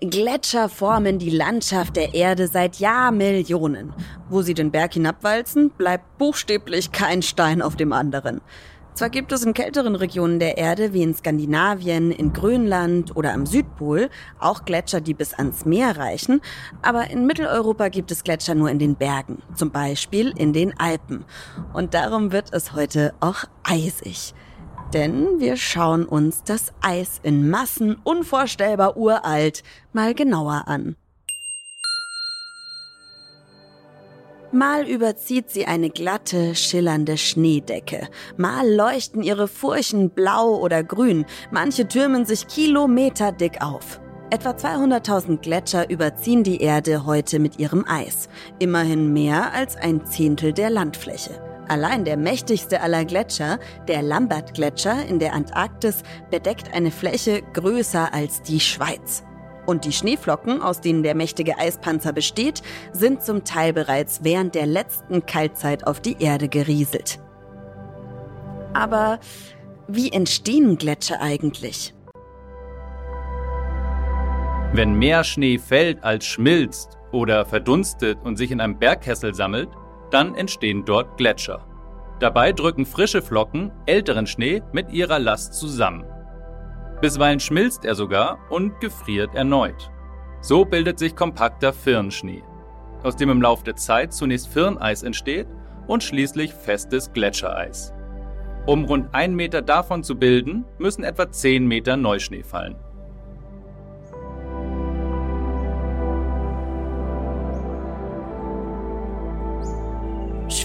Gletscher formen die Landschaft der Erde seit Jahrmillionen. Wo sie den Berg hinabwalzen, bleibt buchstäblich kein Stein auf dem anderen. Zwar gibt es in kälteren Regionen der Erde wie in Skandinavien, in Grönland oder am Südpol auch Gletscher, die bis ans Meer reichen, aber in Mitteleuropa gibt es Gletscher nur in den Bergen, zum Beispiel in den Alpen. Und darum wird es heute auch eisig. Denn wir schauen uns das Eis in Massen unvorstellbar uralt mal genauer an. Mal überzieht sie eine glatte, schillernde Schneedecke. Mal leuchten ihre Furchen blau oder grün. Manche türmen sich kilometerdick auf. Etwa 200.000 Gletscher überziehen die Erde heute mit ihrem Eis. Immerhin mehr als ein Zehntel der Landfläche. Allein der mächtigste aller Gletscher, der Lambert-Gletscher in der Antarktis, bedeckt eine Fläche größer als die Schweiz. Und die Schneeflocken, aus denen der mächtige Eispanzer besteht, sind zum Teil bereits während der letzten Kaltzeit auf die Erde gerieselt. Aber wie entstehen Gletscher eigentlich? Wenn mehr Schnee fällt als schmilzt oder verdunstet und sich in einem Bergkessel sammelt, dann entstehen dort Gletscher. Dabei drücken frische Flocken älteren Schnee mit ihrer Last zusammen. Bisweilen schmilzt er sogar und gefriert erneut. So bildet sich kompakter Firnschnee, aus dem im Laufe der Zeit zunächst Firneis entsteht und schließlich festes Gletschereis. Um rund einen Meter davon zu bilden, müssen etwa 10 Meter Neuschnee fallen.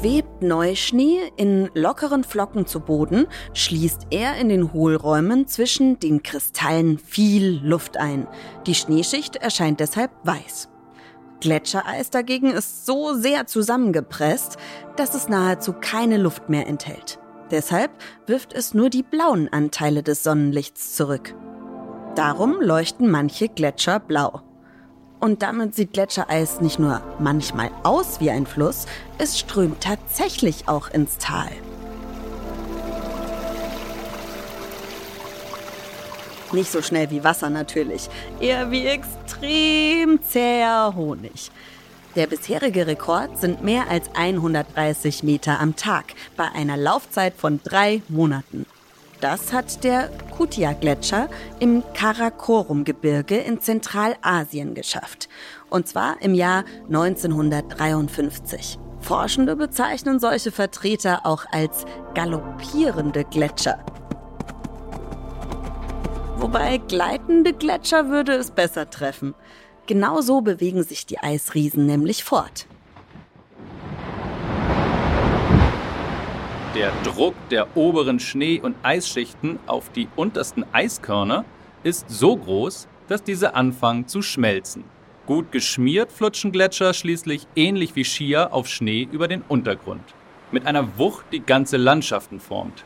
Schwebt Neuschnee in lockeren Flocken zu Boden, schließt er in den Hohlräumen zwischen den Kristallen viel Luft ein. Die Schneeschicht erscheint deshalb weiß. Gletschereis dagegen ist so sehr zusammengepresst, dass es nahezu keine Luft mehr enthält. Deshalb wirft es nur die blauen Anteile des Sonnenlichts zurück. Darum leuchten manche Gletscher blau. Und damit sieht Gletschereis nicht nur manchmal aus wie ein Fluss, es strömt tatsächlich auch ins Tal. Nicht so schnell wie Wasser natürlich, eher wie extrem zäher Honig. Der bisherige Rekord sind mehr als 130 Meter am Tag bei einer Laufzeit von drei Monaten. Das hat der Kutia-Gletscher im Karakorum-Gebirge in Zentralasien geschafft. Und zwar im Jahr 1953. Forschende bezeichnen solche Vertreter auch als galoppierende Gletscher. Wobei gleitende Gletscher würde es besser treffen. Genauso bewegen sich die Eisriesen nämlich fort. Der Druck der oberen Schnee- und Eisschichten auf die untersten Eiskörner ist so groß, dass diese anfangen zu schmelzen. Gut geschmiert flutschen Gletscher schließlich ähnlich wie Skier auf Schnee über den Untergrund, mit einer Wucht, die ganze Landschaften formt.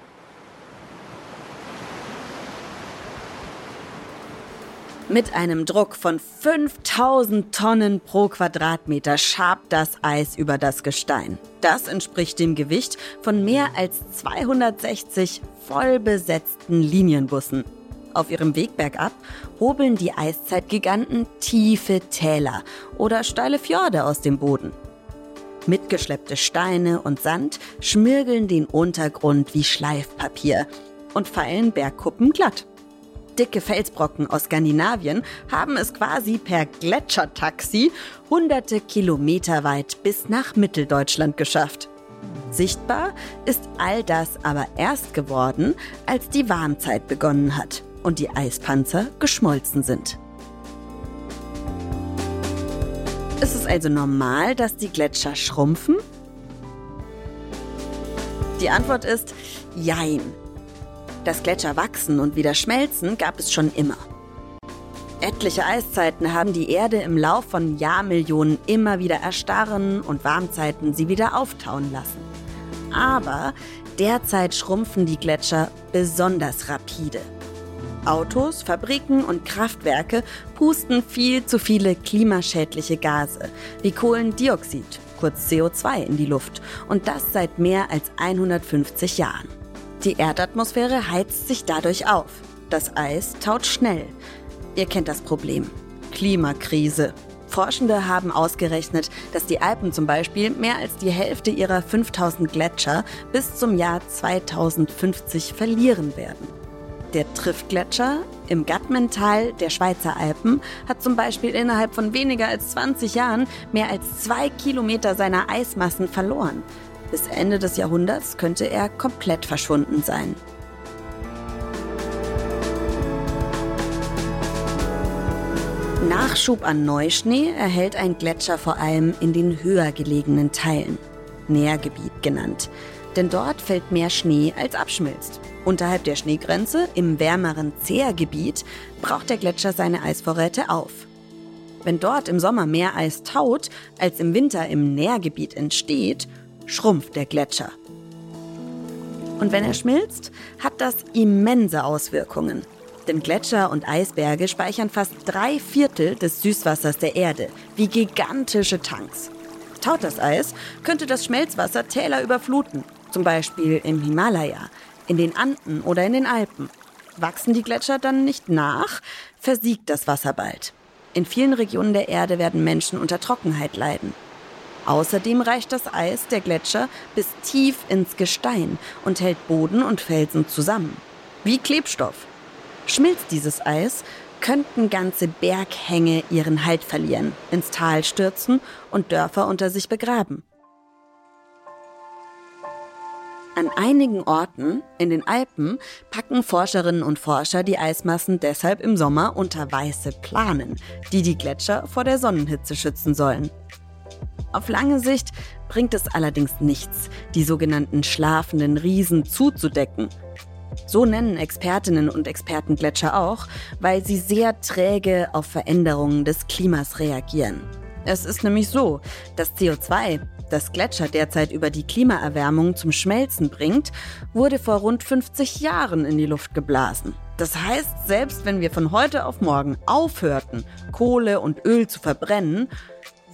Mit einem Druck von 5000 Tonnen pro Quadratmeter schabt das Eis über das Gestein. Das entspricht dem Gewicht von mehr als 260 vollbesetzten Linienbussen. Auf ihrem Weg bergab hobeln die Eiszeitgiganten tiefe Täler oder steile Fjorde aus dem Boden. Mitgeschleppte Steine und Sand schmirgeln den Untergrund wie Schleifpapier und feilen Bergkuppen glatt dicke Felsbrocken aus Skandinavien haben es quasi per Gletschertaxi hunderte Kilometer weit bis nach Mitteldeutschland geschafft. Sichtbar ist all das aber erst geworden, als die Warmzeit begonnen hat und die Eispanzer geschmolzen sind. Ist es also normal, dass die Gletscher schrumpfen? Die Antwort ist Jein. Dass Gletscher wachsen und wieder schmelzen, gab es schon immer. Etliche Eiszeiten haben die Erde im Lauf von Jahrmillionen immer wieder erstarren und Warmzeiten sie wieder auftauen lassen. Aber derzeit schrumpfen die Gletscher besonders rapide. Autos, Fabriken und Kraftwerke pusten viel zu viele klimaschädliche Gase wie Kohlendioxid, kurz CO2, in die Luft und das seit mehr als 150 Jahren. Die Erdatmosphäre heizt sich dadurch auf. Das Eis taut schnell. Ihr kennt das Problem. Klimakrise. Forschende haben ausgerechnet, dass die Alpen zum Beispiel mehr als die Hälfte ihrer 5000 Gletscher bis zum Jahr 2050 verlieren werden. Der Triftgletscher im Gattmental der Schweizer Alpen hat zum Beispiel innerhalb von weniger als 20 Jahren mehr als zwei Kilometer seiner Eismassen verloren. Bis Ende des Jahrhunderts könnte er komplett verschwunden sein. Nachschub an Neuschnee erhält ein Gletscher vor allem in den höher gelegenen Teilen, Nährgebiet genannt. Denn dort fällt mehr Schnee als abschmilzt. Unterhalb der Schneegrenze, im wärmeren Zehrgebiet, braucht der Gletscher seine Eisvorräte auf. Wenn dort im Sommer mehr Eis taut, als im Winter im Nährgebiet entsteht, schrumpft der Gletscher. Und wenn er schmilzt, hat das immense Auswirkungen. Denn Gletscher und Eisberge speichern fast drei Viertel des Süßwassers der Erde, wie gigantische Tanks. Taut das Eis, könnte das Schmelzwasser Täler überfluten, zum Beispiel im Himalaya, in den Anden oder in den Alpen. Wachsen die Gletscher dann nicht nach, versiegt das Wasser bald. In vielen Regionen der Erde werden Menschen unter Trockenheit leiden. Außerdem reicht das Eis der Gletscher bis tief ins Gestein und hält Boden und Felsen zusammen. Wie Klebstoff. Schmilzt dieses Eis, könnten ganze Berghänge ihren Halt verlieren, ins Tal stürzen und Dörfer unter sich begraben. An einigen Orten in den Alpen packen Forscherinnen und Forscher die Eismassen deshalb im Sommer unter weiße Planen, die die Gletscher vor der Sonnenhitze schützen sollen. Auf lange Sicht bringt es allerdings nichts, die sogenannten schlafenden Riesen zuzudecken – so nennen Expertinnen und Experten Gletscher auch, weil sie sehr träge auf Veränderungen des Klimas reagieren. Es ist nämlich so, dass CO2, das Gletscher derzeit über die Klimaerwärmung zum Schmelzen bringt, wurde vor rund 50 Jahren in die Luft geblasen. Das heißt, selbst wenn wir von heute auf morgen aufhörten, Kohle und Öl zu verbrennen,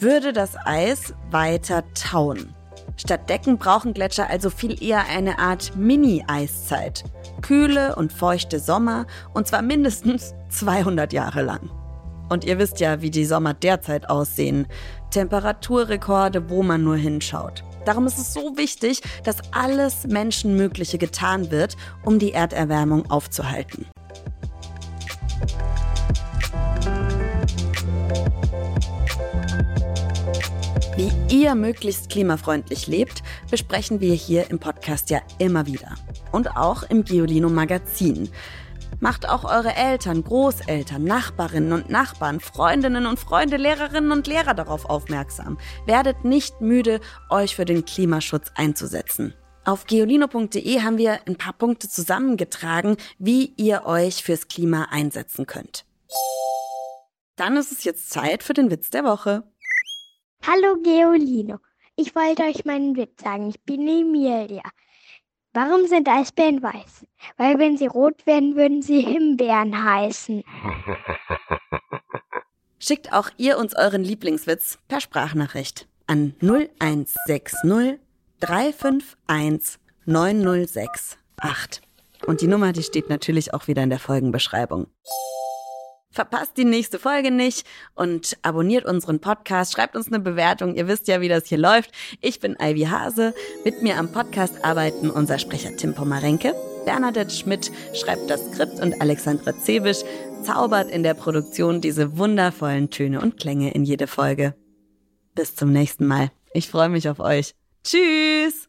würde das Eis weiter tauen. Statt Decken brauchen Gletscher also viel eher eine Art Mini-Eiszeit. Kühle und feuchte Sommer und zwar mindestens 200 Jahre lang. Und ihr wisst ja, wie die Sommer derzeit aussehen. Temperaturrekorde, wo man nur hinschaut. Darum ist es so wichtig, dass alles Menschenmögliche getan wird, um die Erderwärmung aufzuhalten. Ihr möglichst klimafreundlich lebt, besprechen wir hier im Podcast ja immer wieder. Und auch im Geolino Magazin. Macht auch eure Eltern, Großeltern, Nachbarinnen und Nachbarn, Freundinnen und Freunde, Lehrerinnen und Lehrer darauf aufmerksam. Werdet nicht müde, euch für den Klimaschutz einzusetzen. Auf geolino.de haben wir ein paar Punkte zusammengetragen, wie ihr euch fürs Klima einsetzen könnt. Dann ist es jetzt Zeit für den Witz der Woche. Hallo Geolino. Ich wollte euch meinen Witz sagen. Ich bin Emilia. Warum sind Eisbären weiß? Weil wenn sie rot wären, würden sie Himbeeren heißen. Schickt auch ihr uns euren Lieblingswitz per Sprachnachricht an 0160 351 9068. Und die Nummer, die steht natürlich auch wieder in der Folgenbeschreibung. Verpasst die nächste Folge nicht und abonniert unseren Podcast, schreibt uns eine Bewertung. Ihr wisst ja, wie das hier läuft. Ich bin Ivy Hase. Mit mir am Podcast arbeiten unser Sprecher Tim Pomarenke, Bernadette Schmidt schreibt das Skript und Alexandra Zebisch zaubert in der Produktion diese wundervollen Töne und Klänge in jede Folge. Bis zum nächsten Mal. Ich freue mich auf euch. Tschüss!